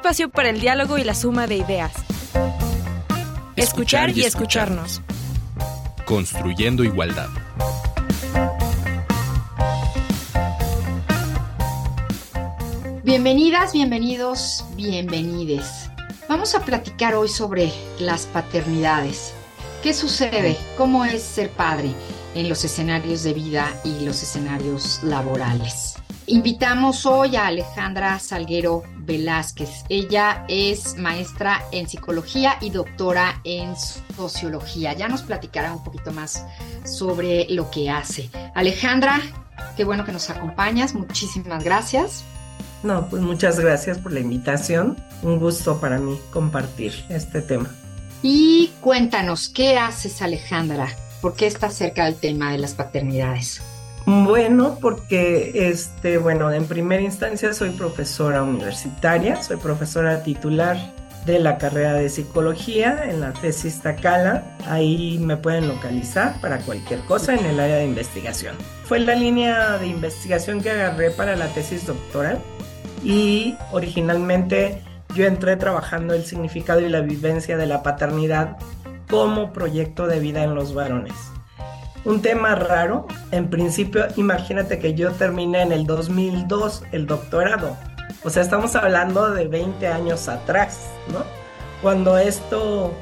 espacio para el diálogo y la suma de ideas. Escuchar, y, escucharnos. Construyendo igualdad. Bienvenidas, bienvenidos, bienvenides. Vamos a platicar hoy sobre las paternidades. ¿Qué sucede? ¿Cómo es ser padre en los escenarios de vida y los escenarios laborales? Invitamos hoy a Alejandra Salguero Velázquez. Ella es maestra en psicología y doctora en sociología. Ya nos platicará un poquito más sobre lo que hace. Alejandra, qué bueno que nos acompañas. Muchísimas gracias. No, pues muchas gracias por la invitación. Un gusto para mí compartir este tema. Y cuéntanos, ¿qué haces Alejandra? ¿Por qué estás cerca del tema de las paternidades? Bueno, porque este, bueno, en primera instancia soy profesora universitaria, soy profesora titular de la carrera de psicología en la tesis Tacala. Ahí me pueden localizar para cualquier cosa en el área de investigación. Fue la línea de investigación que agarré para la tesis doctoral y originalmente yo entré trabajando el significado y la vivencia de la paternidad como proyecto de vida en los varones un tema raro. En principio, imagínate que yo terminé en el 2002 el doctorado. O sea, estamos hablando de 20 años atrás, ¿no? Cuando esto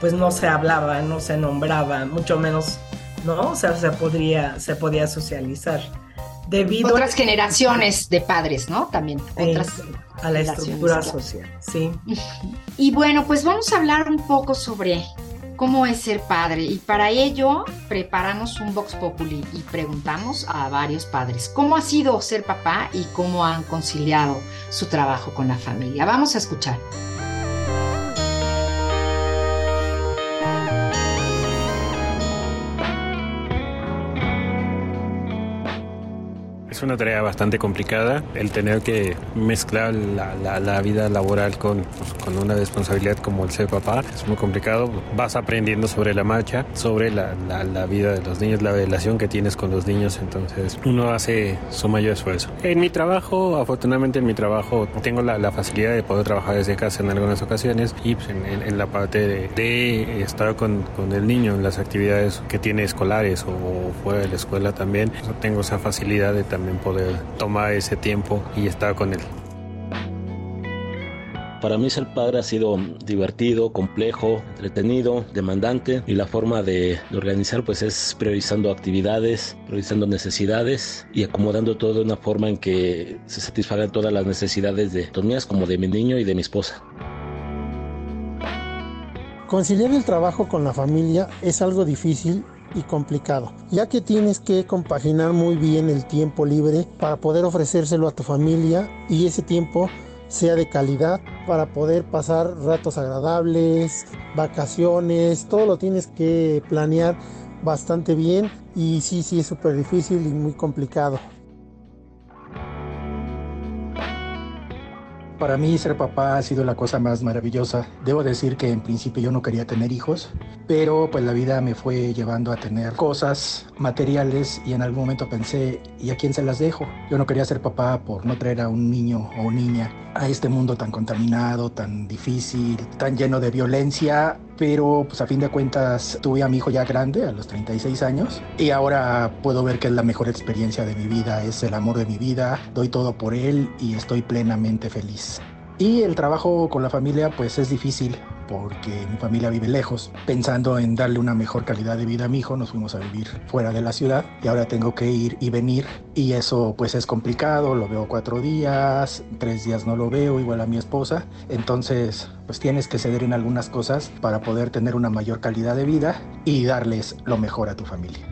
pues no se hablaba, no se nombraba, mucho menos, ¿no? O sea, se podría, se podía socializar. Debido otras generaciones de padres, ¿no? También otras a la estructura social, sí. Y bueno, pues vamos a hablar un poco sobre cómo es ser padre y para ello preparamos un Vox Populi y preguntamos a varios padres cómo ha sido ser papá y cómo han conciliado su trabajo con la familia. Vamos a escuchar. Es una tarea bastante complicada el tener que mezclar la, vida laboral con, pues, con, una responsabilidad como el ser papá. Es muy complicado. Vas aprendiendo sobre la marcha, sobre la, vida de los niños, la relación que tienes con los niños. Entonces uno hace su mayor esfuerzo. En mi trabajo, afortunadamente en mi trabajo, tengo la, facilidad de poder trabajar desde casa en algunas ocasiones y pues, en, la parte de, estar con, con, el niño en las actividades que tiene escolares o fuera de la escuela también. Tengo esa facilidad de también poder tomar ese tiempo y estar con él. Para mí ser padre ha sido divertido, complejo, entretenido, demandante y la forma de, organizar pues es priorizando actividades, priorizando necesidades y acomodando todo de una forma en que se satisfagan todas las necesidades de mías como de mi niño y de mi esposa. Conciliar el trabajo con la familia es algo difícil y complicado, ya que tienes que compaginar muy bien el tiempo libre para poder ofrecérselo a tu familia y ese tiempo sea de calidad para poder pasar ratos agradables, vacaciones, todo lo tienes que planear bastante bien y sí, sí es súper difícil y muy complicado. Para mí ser papá ha sido la cosa más maravillosa. Debo decir que en principio yo no quería tener hijos, pero pues la vida me fue llevando a tener cosas materiales y en algún momento pensé, ¿y a quién se las dejo? Yo no quería ser papá por no traer a un niño o niña a este mundo tan contaminado, tan difícil, tan lleno de violencia pero pues a fin de cuentas tuve a mi hijo ya grande, a los 36 años, y ahora puedo ver que es la mejor experiencia de mi vida, es el amor de mi vida, doy todo por él y estoy plenamente feliz. Y el trabajo con la familia pues es difícil porque mi familia vive lejos. Pensando en darle una mejor calidad de vida a mi hijo, nos fuimos a vivir fuera de la ciudad y ahora tengo que ir y venir y eso pues es complicado, lo veo cuatro días, tres días no lo veo, igual a mi esposa. Entonces pues tienes que ceder en algunas cosas para poder tener una mayor calidad de vida y darles lo mejor a tu familia.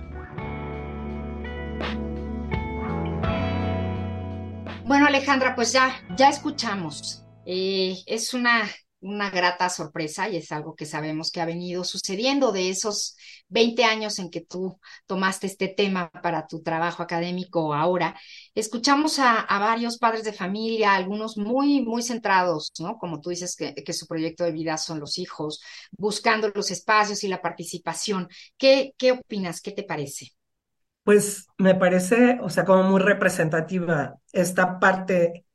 Bueno, Alejandra, pues ya, ya escuchamos eh, es una, una grata sorpresa y es algo que sabemos que ha venido sucediendo de esos 20 años en que tú tomaste este tema para tu trabajo académico ahora. Escuchamos a, varios padres de familia, algunos muy, muy centrados, ¿no? Como tú dices que, que, su proyecto de vida son los hijos, buscando los espacios y la participación. ¿Qué, qué opinas? ¿Qué te parece? Pues me parece, o sea, como muy representativa esta parte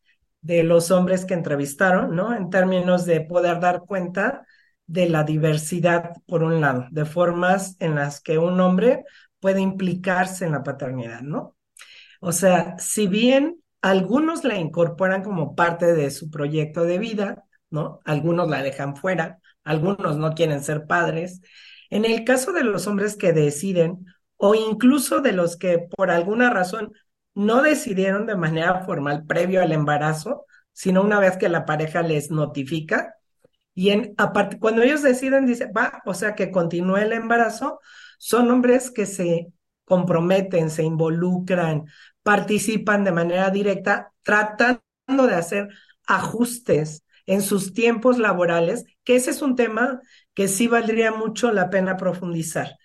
de los hombres que entrevistaron, ¿no? En términos de poder dar cuenta de la diversidad, por un lado, de formas en las que un hombre puede implicarse en la paternidad, ¿no? O sea, si bien algunos la incorporan como parte de su proyecto de vida, ¿no? Algunos la dejan fuera, algunos no quieren ser padres. En el caso de los hombres que deciden, o incluso de los que por alguna razón no decidieron de manera formal previo al embarazo, sino una vez que la pareja les notifica. Y en, cuando ellos deciden, dice, va, o sea, que continúe el embarazo, son hombres que se comprometen, se involucran, participan de manera directa, tratando de hacer ajustes en sus tiempos laborales, que ese es un tema que sí valdría mucho la pena profundizar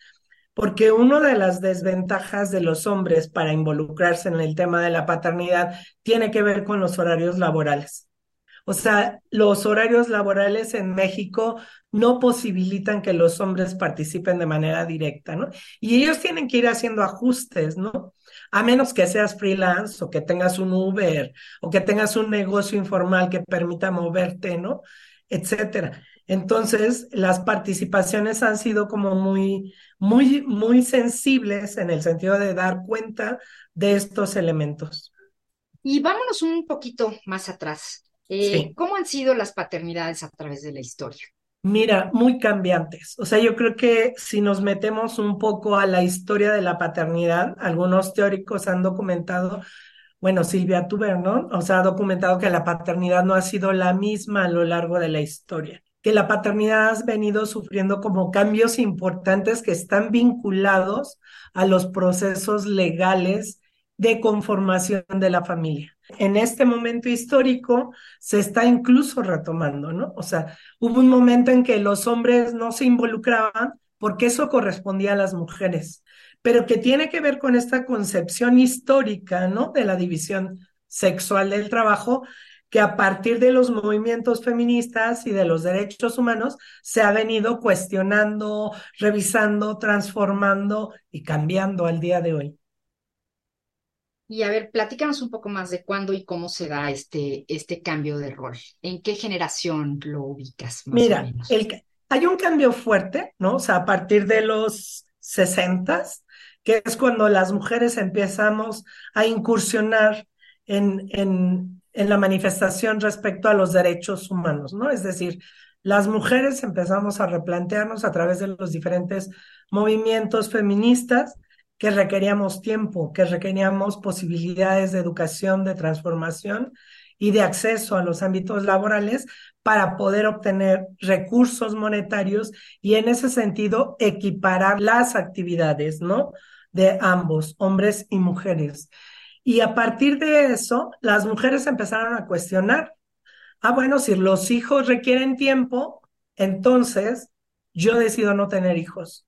porque una de las desventajas de los hombres para involucrarse en el tema de la paternidad tiene que ver con los horarios laborales. O sea, los horarios laborales en México no posibilitan que los hombres participen de manera directa, ¿no? Y ellos tienen que ir haciendo ajustes, ¿no? A menos que seas freelance o que tengas un Uber o que tengas un negocio informal que permita moverte, ¿no? Etcétera. Entonces, las participaciones han sido como muy, muy, muy sensibles en el sentido de dar cuenta de estos elementos. Y vámonos un poquito más atrás. Eh, ¿Cómo han sido las paternidades a través de la historia? Mira, muy cambiantes. O sea, yo creo que si nos metemos un poco a la historia de la paternidad, algunos teóricos han documentado, bueno, Silvia Tuber, O sea, ha documentado que la paternidad no ha sido la misma a lo largo de la historia que la paternidad has venido sufriendo como cambios importantes que están vinculados a los procesos legales de conformación de la familia. En este momento histórico se está incluso retomando, ¿no? O sea, hubo un momento en que los hombres no se involucraban porque eso correspondía a las mujeres, pero que tiene que ver con esta concepción histórica, ¿no? De la división sexual del trabajo que a partir de los movimientos feministas y de los derechos humanos se ha venido cuestionando, revisando, transformando y cambiando al día de hoy. Y a ver, platícanos un poco más de cuándo y cómo se da este, este cambio de rol. ¿En qué generación lo ubicas? Mira, hay un cambio fuerte, ¿no? O sea, a partir de los sesentas, que es cuando las mujeres empezamos a incursionar en, en, en la manifestación respecto a los derechos humanos, ¿no? Es decir, las mujeres empezamos a replantearnos a través de los diferentes movimientos feministas que requeríamos tiempo, que requeríamos posibilidades de educación, de transformación y de acceso a los ámbitos laborales para poder obtener recursos monetarios y en ese sentido equiparar las actividades, ¿no? De ambos, hombres y mujeres. Y a partir de eso, las mujeres empezaron a cuestionar, ah, bueno, si los hijos requieren tiempo, entonces yo decido no tener hijos.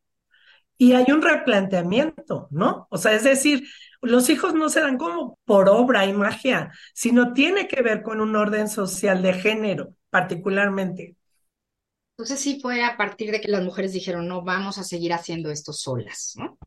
Y hay un replanteamiento, ¿no? O sea, es decir, los hijos no se dan como por obra y magia, sino tiene que ver con un orden social de género, particularmente. Entonces sí fue a partir de que las mujeres dijeron, no, vamos a seguir haciendo esto solas, ¿no?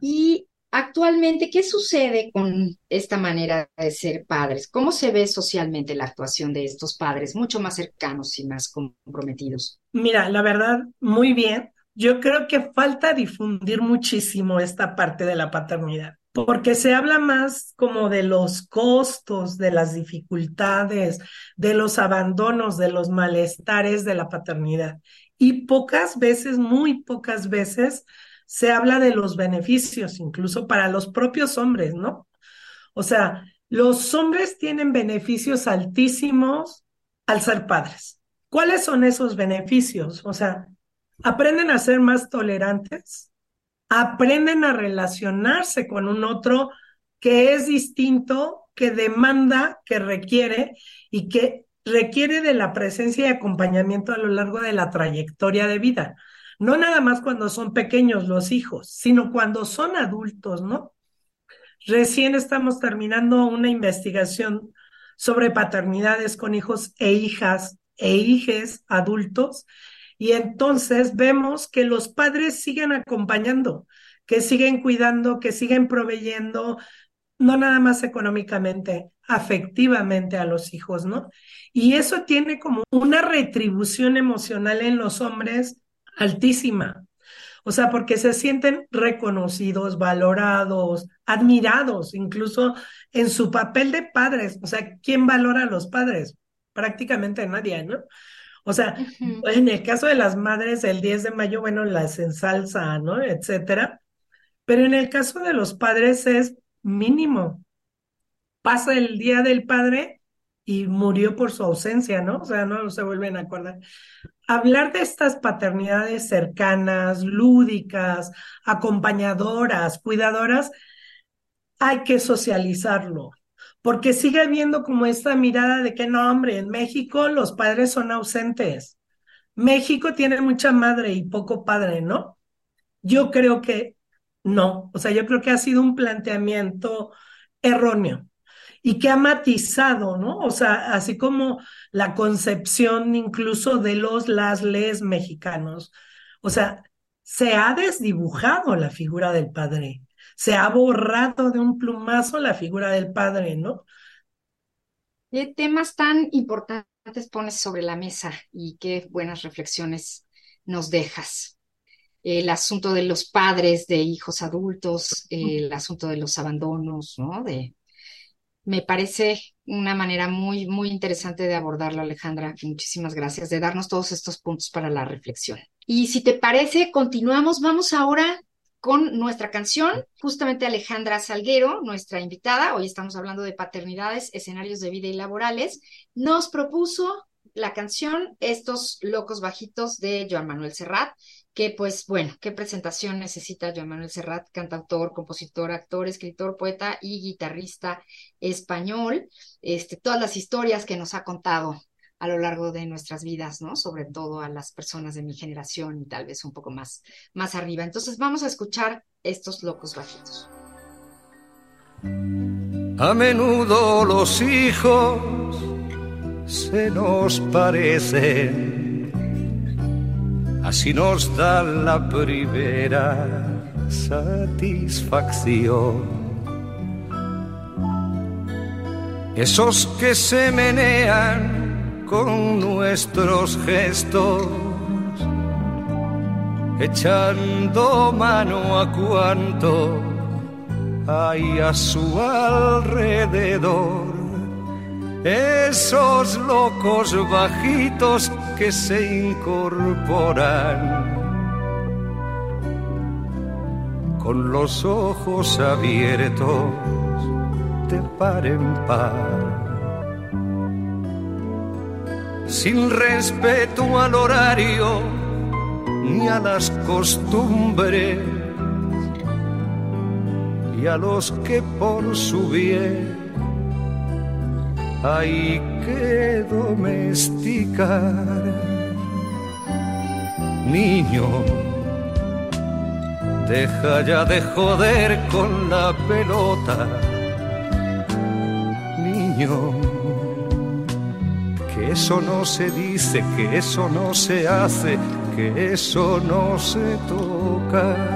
Y Actualmente, ¿qué sucede con esta manera de ser padres? ¿Cómo se ve socialmente la actuación de estos padres mucho más cercanos y más comprometidos? Mira, la verdad, muy bien. Yo creo que falta difundir muchísimo esta parte de la paternidad, porque se habla más como de los costos, de las dificultades, de los abandonos, de los malestares de la paternidad. Y pocas veces, muy pocas veces, se habla de los beneficios, incluso para los propios hombres, ¿no? O sea, los hombres tienen beneficios altísimos al ser padres. ¿Cuáles son esos beneficios? O sea, aprenden a ser más tolerantes, aprenden a relacionarse con un otro que es distinto, que demanda, que requiere y que requiere de la presencia y acompañamiento a lo largo de la trayectoria de vida no nada más cuando son pequeños los hijos, sino cuando son adultos, ¿no? Recién estamos terminando una investigación sobre paternidades con hijos e hijas e hijes adultos y entonces vemos que los padres siguen acompañando, que siguen cuidando, que siguen proveyendo, no nada más económicamente, afectivamente a los hijos, ¿no? Y eso tiene como una retribución emocional en los hombres altísima. O sea, porque se sienten reconocidos, valorados, admirados, incluso en su papel de padres. O sea, ¿quién valora a los padres? Prácticamente nadie, ¿no? O sea, en el caso de las madres, el 10 de mayo, bueno, las ensalza, ¿no? Etcétera. Pero en el caso de los padres es mínimo. Pasa el día del padre y murió por su ausencia, ¿no? O sea, no se vuelven a acordar. Hablar de estas paternidades cercanas, lúdicas, acompañadoras, cuidadoras, hay que socializarlo, porque sigue habiendo como esta mirada de que no, hombre, en México los padres son ausentes. México tiene mucha madre y poco padre, ¿no? Yo creo que no, o sea, yo creo que ha sido un planteamiento erróneo y que ha matizado, ¿no? O sea, así como la concepción incluso de los las les mexicanos. O sea, se ha desdibujado la figura del padre, se ha borrado de un plumazo la figura del padre, ¿no? ¿Qué temas tan importantes pones sobre la mesa y qué buenas reflexiones nos dejas? el asunto de los padres de hijos adultos, el asunto de los abandonos, ¿no? De, me parece una manera muy, muy interesante de abordarlo, Alejandra. Muchísimas gracias de darnos todos estos puntos para la reflexión. Y si te parece, continuamos. Vamos ahora con nuestra canción. Justamente Alejandra Salguero, nuestra invitada, hoy estamos hablando de paternidades, escenarios de vida y laborales, nos propuso la canción Estos locos bajitos de Joan Manuel Serrat que pues bueno, qué presentación necesita Joan Manuel Serrat, cantautor, compositor, actor, escritor, poeta y guitarrista español, este, todas las historias que nos ha contado a lo largo de nuestras vidas, ¿no? Sobre todo a las personas de mi generación y tal vez un poco más, más arriba. Entonces vamos a escuchar estos locos bajitos. A menudo los hijos se nos parecen Así nos da la primera satisfacción. Esos que se menean con nuestros gestos, echando mano a cuanto hay a su alrededor esos locos bajitos que se incorporan con los ojos abiertos de par en par. Sin respeto al horario ni a las costumbres y a los que por su bien hay que domesticar. Niño, deja ya de joder con la pelota. Niño, que eso no se dice, que eso no se hace, que eso no se toca.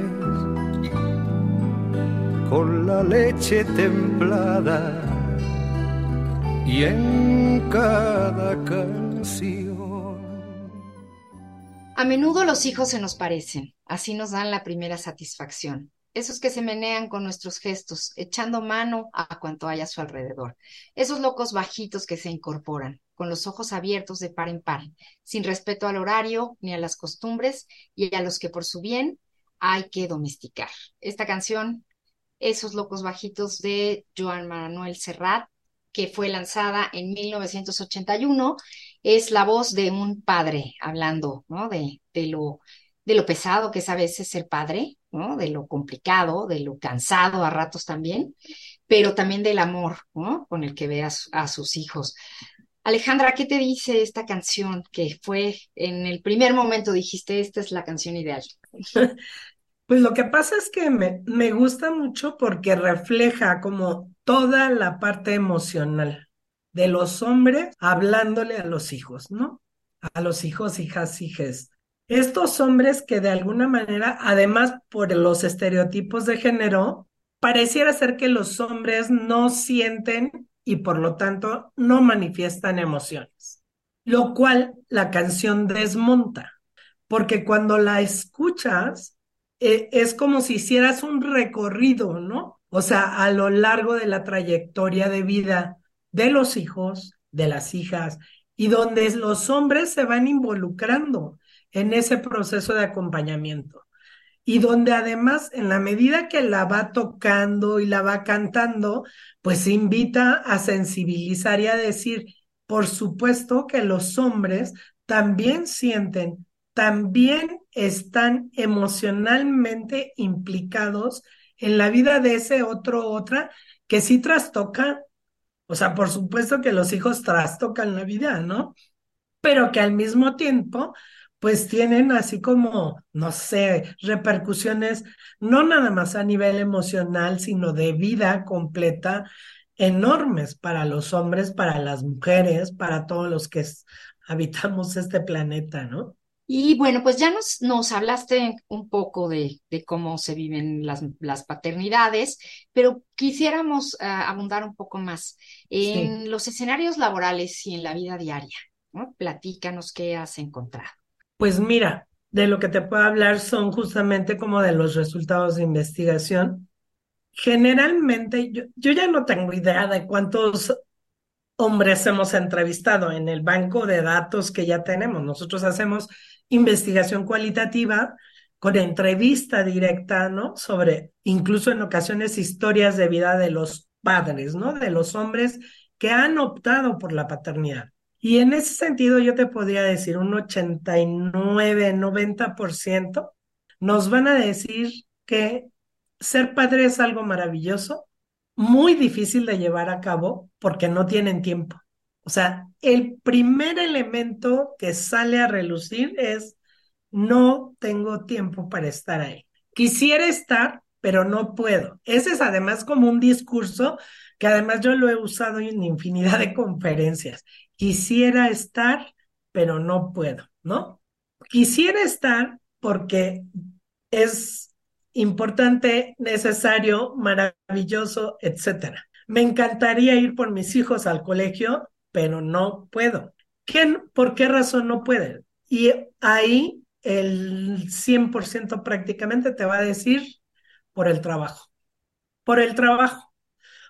con la leche templada y en cada canción. A menudo los hijos se nos parecen, así nos dan la primera satisfacción. Esos que se menean con nuestros gestos, echando mano a cuanto hay a su alrededor. Esos locos bajitos que se incorporan, con los ojos abiertos de par en par, sin respeto al horario ni a las costumbres y a los que por su bien hay que domesticar. Esta canción, Esos locos bajitos de Joan Manuel Serrat, que fue lanzada en 1981 es la voz de un padre hablando, ¿no? De, de, lo, de lo pesado que es a veces ser padre, ¿no? De lo complicado, de lo cansado a ratos también, pero también del amor, ¿no? Con el que ve a, a sus hijos. Alejandra, ¿qué te dice esta canción que fue en el primer momento dijiste, esta es la canción ideal? Pues lo que pasa es que me, me gusta mucho porque refleja como toda la parte emocional de los hombres hablándole a los hijos, ¿no? A los hijos, hijas, hijas. Estos hombres que de alguna manera, además por los estereotipos de género, pareciera ser que los hombres no sienten y por lo tanto no manifiestan emociones, lo cual la canción desmonta, porque cuando la escuchas eh, es como si hicieras un recorrido, ¿no? O sea, a lo largo de la trayectoria de vida de los hijos, de las hijas, y donde los hombres se van involucrando en ese proceso de acompañamiento. Y donde además, en la medida que la va tocando y la va cantando, pues invita a sensibilizar y a decir, por supuesto que los hombres también sienten, también están emocionalmente implicados en la vida de ese otro otra que sí trastoca o sea, por supuesto que los hijos trastocan la vida, ¿no? Pero que al mismo tiempo, pues tienen así como, no sé, repercusiones, no nada más a nivel emocional, sino de vida completa, enormes para los hombres, para las mujeres, para todos los que habitamos este planeta, ¿no? Y bueno, pues ya nos, nos hablaste un poco de, de cómo se viven las, las paternidades, pero quisiéramos ah, abundar un poco más en los escenarios laborales y en la vida diaria. ¿no? Platícanos qué has encontrado. Pues mira, de lo que te puedo hablar son justamente como de los resultados de investigación. Generalmente, yo, yo ya no tengo idea de cuántos hombres hemos entrevistado en el banco de datos que ya tenemos. Nosotros hacemos investigación cualitativa con entrevista directa, ¿no? Sobre incluso en ocasiones historias de vida de los padres, ¿no? De los hombres que han optado por la paternidad. Y en ese sentido yo te podría decir un 89, 90% nos van a decir que ser padre es algo maravilloso, muy difícil de llevar a cabo porque no tienen tiempo. O sea, el primer elemento que sale a relucir es no tengo tiempo para estar ahí. Quisiera estar, pero no puedo. Ese es además como un discurso que además yo lo he usado en infinidad de conferencias. Quisiera estar, pero no puedo, ¿no? Quisiera estar porque es importante, necesario, maravilloso, etcétera. Me encantaría ir por mis hijos al colegio, pero no puedo. ¿Qué, ¿Por qué razón no puede? Y ahí el 100% prácticamente te va a decir por el trabajo. Por el trabajo.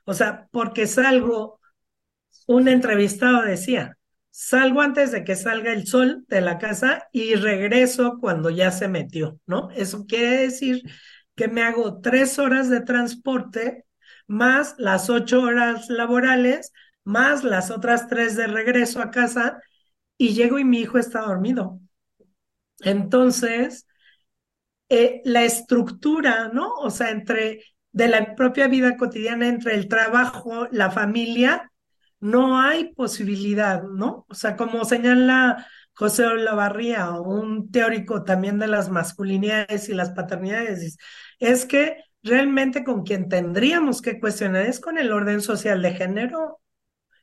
O sea, porque salgo, un entrevistado decía, salgo antes de que salga el sol de la casa y regreso cuando ya se metió, ¿no? Eso quiere decir que me hago tres horas de transporte más las ocho horas laborales, más las otras tres de regreso a casa y llego y mi hijo está dormido. Entonces, eh, la estructura, ¿no? O sea, entre de la propia vida cotidiana, entre el trabajo, la familia, no hay posibilidad, ¿no? O sea, como señala José Olavarría, un teórico también de las masculinidades y las paternidades, es que realmente con quien tendríamos que cuestionar es con el orden social de género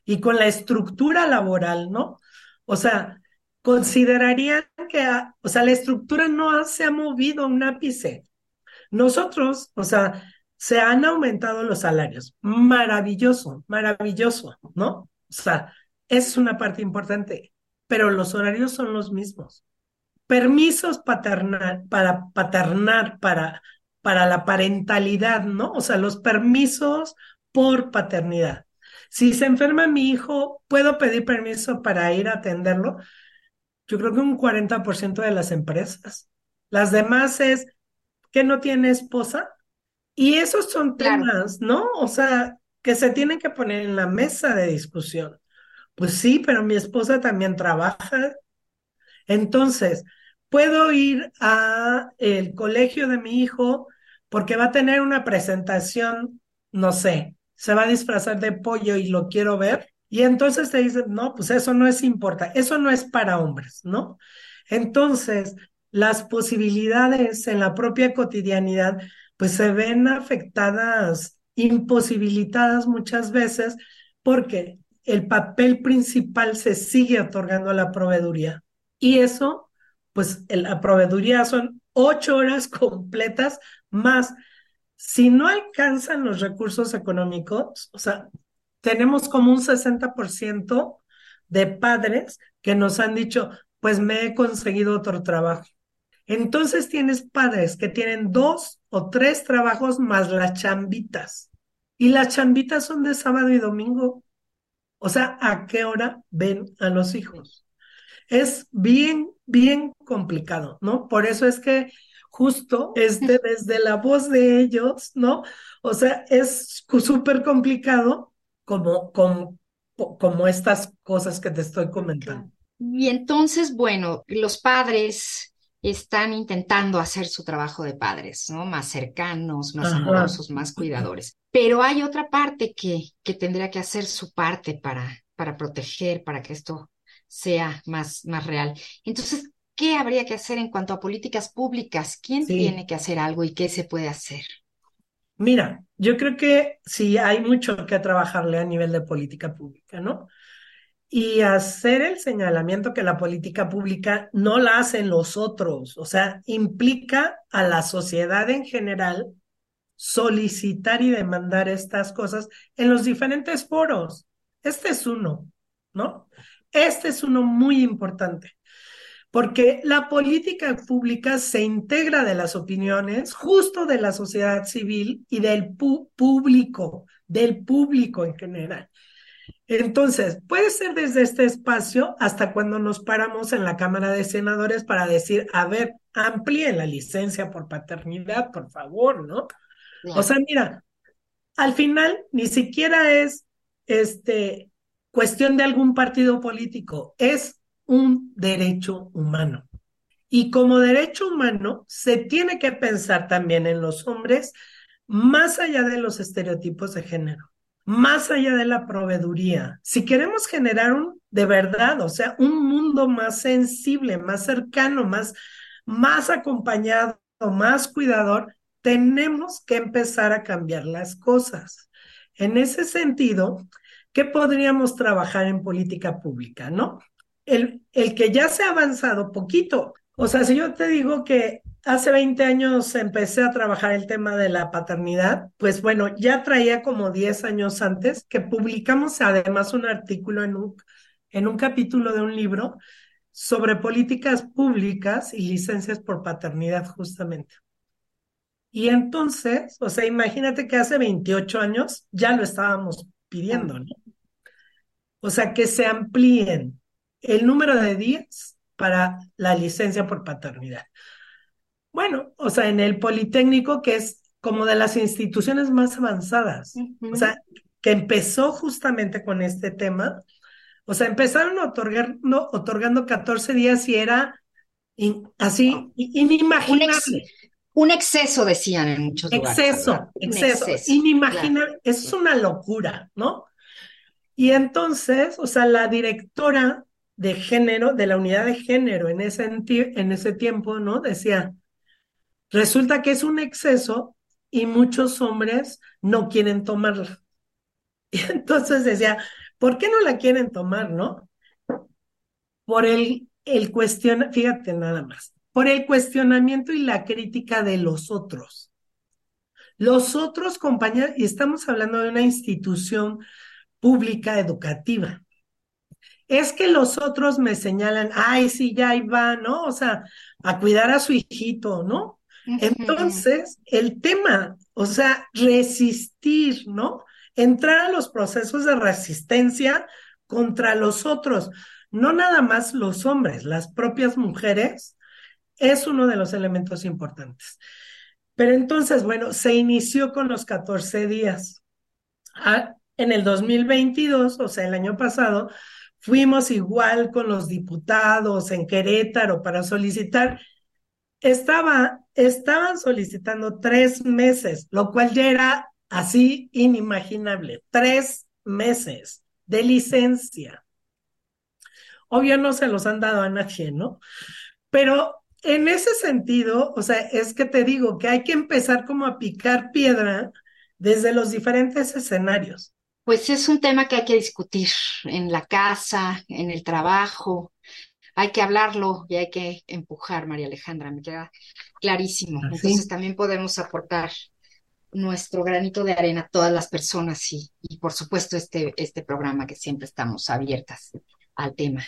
y con la estructura laboral, ¿no? O sea, considerarían que, o sea, la estructura no se ha movido un ápice. Nosotros, o sea, se han aumentado los salarios. Maravilloso, maravilloso, ¿no? O sea, es una parte importante, pero los horarios son los mismos. permisos paternal, para paternar, para, para la parentalidad, ¿no? O sea, los permisos por paternidad. Si se enferma mi hijo, ¿puedo pedir permiso para ir a atenderlo? Yo creo que un 40% de las empresas. Las demás es que no tiene esposa. Y esos son temas, ¿no? O sea, que se tienen que poner en la mesa de discusión. Pues sí, pero mi esposa también trabaja. Entonces, puedo ir a el colegio de mi hijo porque va a tener una presentación, no sé, se va a disfrazar de pollo y lo quiero ver. Y entonces te dicen, no, pues eso no es importante, eso no es para hombres, ¿no? Entonces, las posibilidades en la propia cotidianidad, pues se ven afectadas, imposibilitadas muchas veces, porque el papel principal se sigue otorgando a la proveeduría. Y eso, pues la proveeduría son ocho horas completas más. Si no alcanzan los recursos económicos, o sea, tenemos como un 60% de padres que nos han dicho, pues me he conseguido otro trabajo. Entonces tienes padres que tienen dos o tres trabajos más las chambitas. Y las chambitas son de sábado y domingo. O sea, ¿a qué hora ven a los hijos? Es bien, bien complicado, ¿no? Por eso es que justo este, desde la voz de ellos, ¿no? O sea, es súper complicado como, como, como estas cosas que te estoy comentando. Y entonces, bueno, los padres están intentando hacer su trabajo de padres, ¿no? Más cercanos, más amorosos, más cuidadores. Pero hay otra parte que, que tendría que hacer su parte para, para proteger, para que esto sea más, más real. Entonces, ¿qué habría que hacer en cuanto a políticas públicas? ¿Quién tiene que hacer algo y qué se puede hacer? Mira, yo creo que sí hay mucho que trabajarle a nivel de política pública, ¿no? Y hacer el señalamiento que la política pública no la hacen los otros, o sea, implica a la sociedad en general solicitar y demandar estas cosas en los diferentes foros. Este es uno, ¿no? Este es uno muy importante porque la política pública se integra de las opiniones justo de la sociedad civil y del público, del público en general. Entonces, puede ser desde este espacio hasta cuando nos paramos en la Cámara de Senadores para decir, a ver, amplíen la licencia por paternidad, por favor, ¿no? O sea, mira, al final ni siquiera es este cuestión de algún partido político, es un derecho humano. Y como derecho humano, se tiene que pensar también en los hombres más allá de los estereotipos de género, más allá de la proveeduría. Si queremos generar un, de verdad, o sea, un mundo más sensible, más cercano, más, más acompañado, más cuidador, tenemos que empezar a cambiar las cosas. En ese sentido, ¿qué podríamos trabajar en política pública, no? el, que ya se ha avanzado poquito. O sea, si yo te digo que hace 20 años empecé a trabajar el tema de la paternidad, pues bueno, ya traía como 10 años antes que publicamos además un artículo en un, en un capítulo de un libro sobre políticas públicas y licencias por paternidad justamente. Y entonces, o sea, imagínate que hace 28 años ya lo estábamos pidiendo, ¿no? O sea, que se amplíen el número de días para la licencia por paternidad. Bueno, o sea, en el Politécnico, que es como de las instituciones más avanzadas, o sea, que empezó justamente con este tema, o sea, empezaron otorgando, otorgando 14 días y era así inimaginable. Un, exceso, decían en muchos lugares. Exceso, exceso, inimaginable. Es una locura, ¿no? Y entonces, o sea, la directora de género, de la unidad de género en ese, en ese tiempo, ¿no? Decía, resulta que es un exceso y muchos hombres no quieren tomarla. Y entonces decía, ¿por qué no la quieren tomar, no? Por el, el fíjate nada más, por el cuestionamiento y la crítica de los otros. Los otros compañeros, y estamos hablando de una institución pública educativa. es que los otros me señalan, ay, sí, ya ahí va, ¿no? O sea, a cuidar a su hijito, ¿no? Entonces, el tema, o sea, resistir, ¿no? Entrar a los procesos de resistencia contra los otros, no nada más los hombres, las propias mujeres, es uno de los elementos importantes. Pero entonces, bueno, se inició con los 14 días. Ah, en el 2022, o sea, el año pasado, fuimos igual con los diputados en Querétaro para solicitar. Estaba, estaban solicitando tres meses, lo cual ya era así inimaginable. Tres meses de licencia. Obvio no se los han dado a nadie, ¿no? Pero en ese sentido, o sea, es que te digo que hay que empezar como a picar piedra desde los diferentes escenarios. Pues es un tema que hay que discutir en la casa, en el trabajo. Hay que hablarlo y hay que empujar, María Alejandra, me queda clarísimo. Entonces también podemos aportar nuestro granito de arena a todas las personas y, y por supuesto este, este programa que siempre estamos abiertas al tema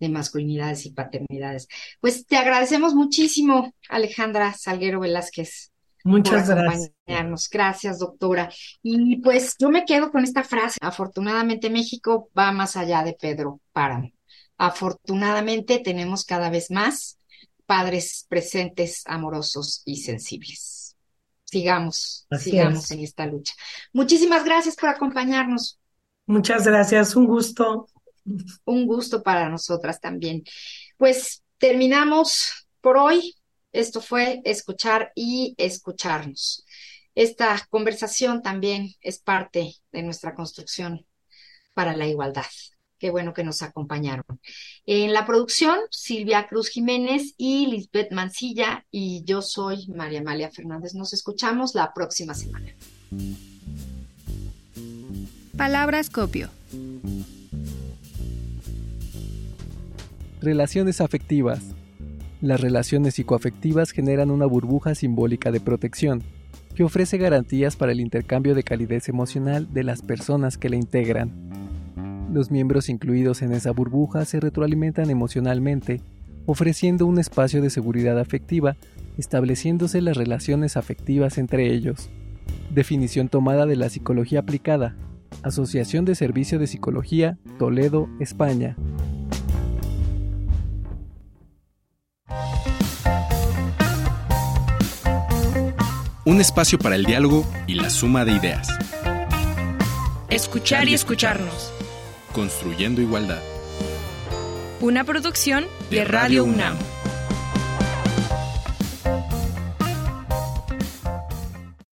de masculinidades y paternidades. Pues te agradecemos muchísimo, Alejandra Salguero Velázquez. Muchas por acompañarnos. Gracias, doctora. Y pues yo me quedo con esta frase. Afortunadamente México va más allá de Pedro Páramo. Afortunadamente tenemos cada vez más padres presentes, amorosos y sensibles. Sigamos, sigamos en esta lucha. Muchísimas gracias por acompañarnos. Muchas gracias, un gusto. Un gusto para nosotras también. Pues terminamos por hoy. Esto fue escuchar y escucharnos. Esta conversación también es parte de nuestra construcción para la igualdad. Qué bueno que nos acompañaron. En la producción, Silvia Cruz Jiménez y Lisbeth Mancilla, y yo soy María Amalia Fernández. Nos escuchamos la próxima semana. Palabras copio. Relaciones afectivas. Las relaciones psicoafectivas generan una burbuja simbólica de protección, que ofrece garantías para el intercambio de calidez emocional de las personas que la integran. Los miembros incluidos en esa burbuja se retroalimentan emocionalmente, ofreciendo un espacio de seguridad afectiva, estableciéndose las relaciones afectivas entre ellos. Definición tomada de la psicología aplicada. Asociación de Servicio de Psicología, Toledo, España. Un espacio para el diálogo y la suma de ideas. Escuchar y escucharnos. Construyendo igualdad. Una producción de Radio UNAM.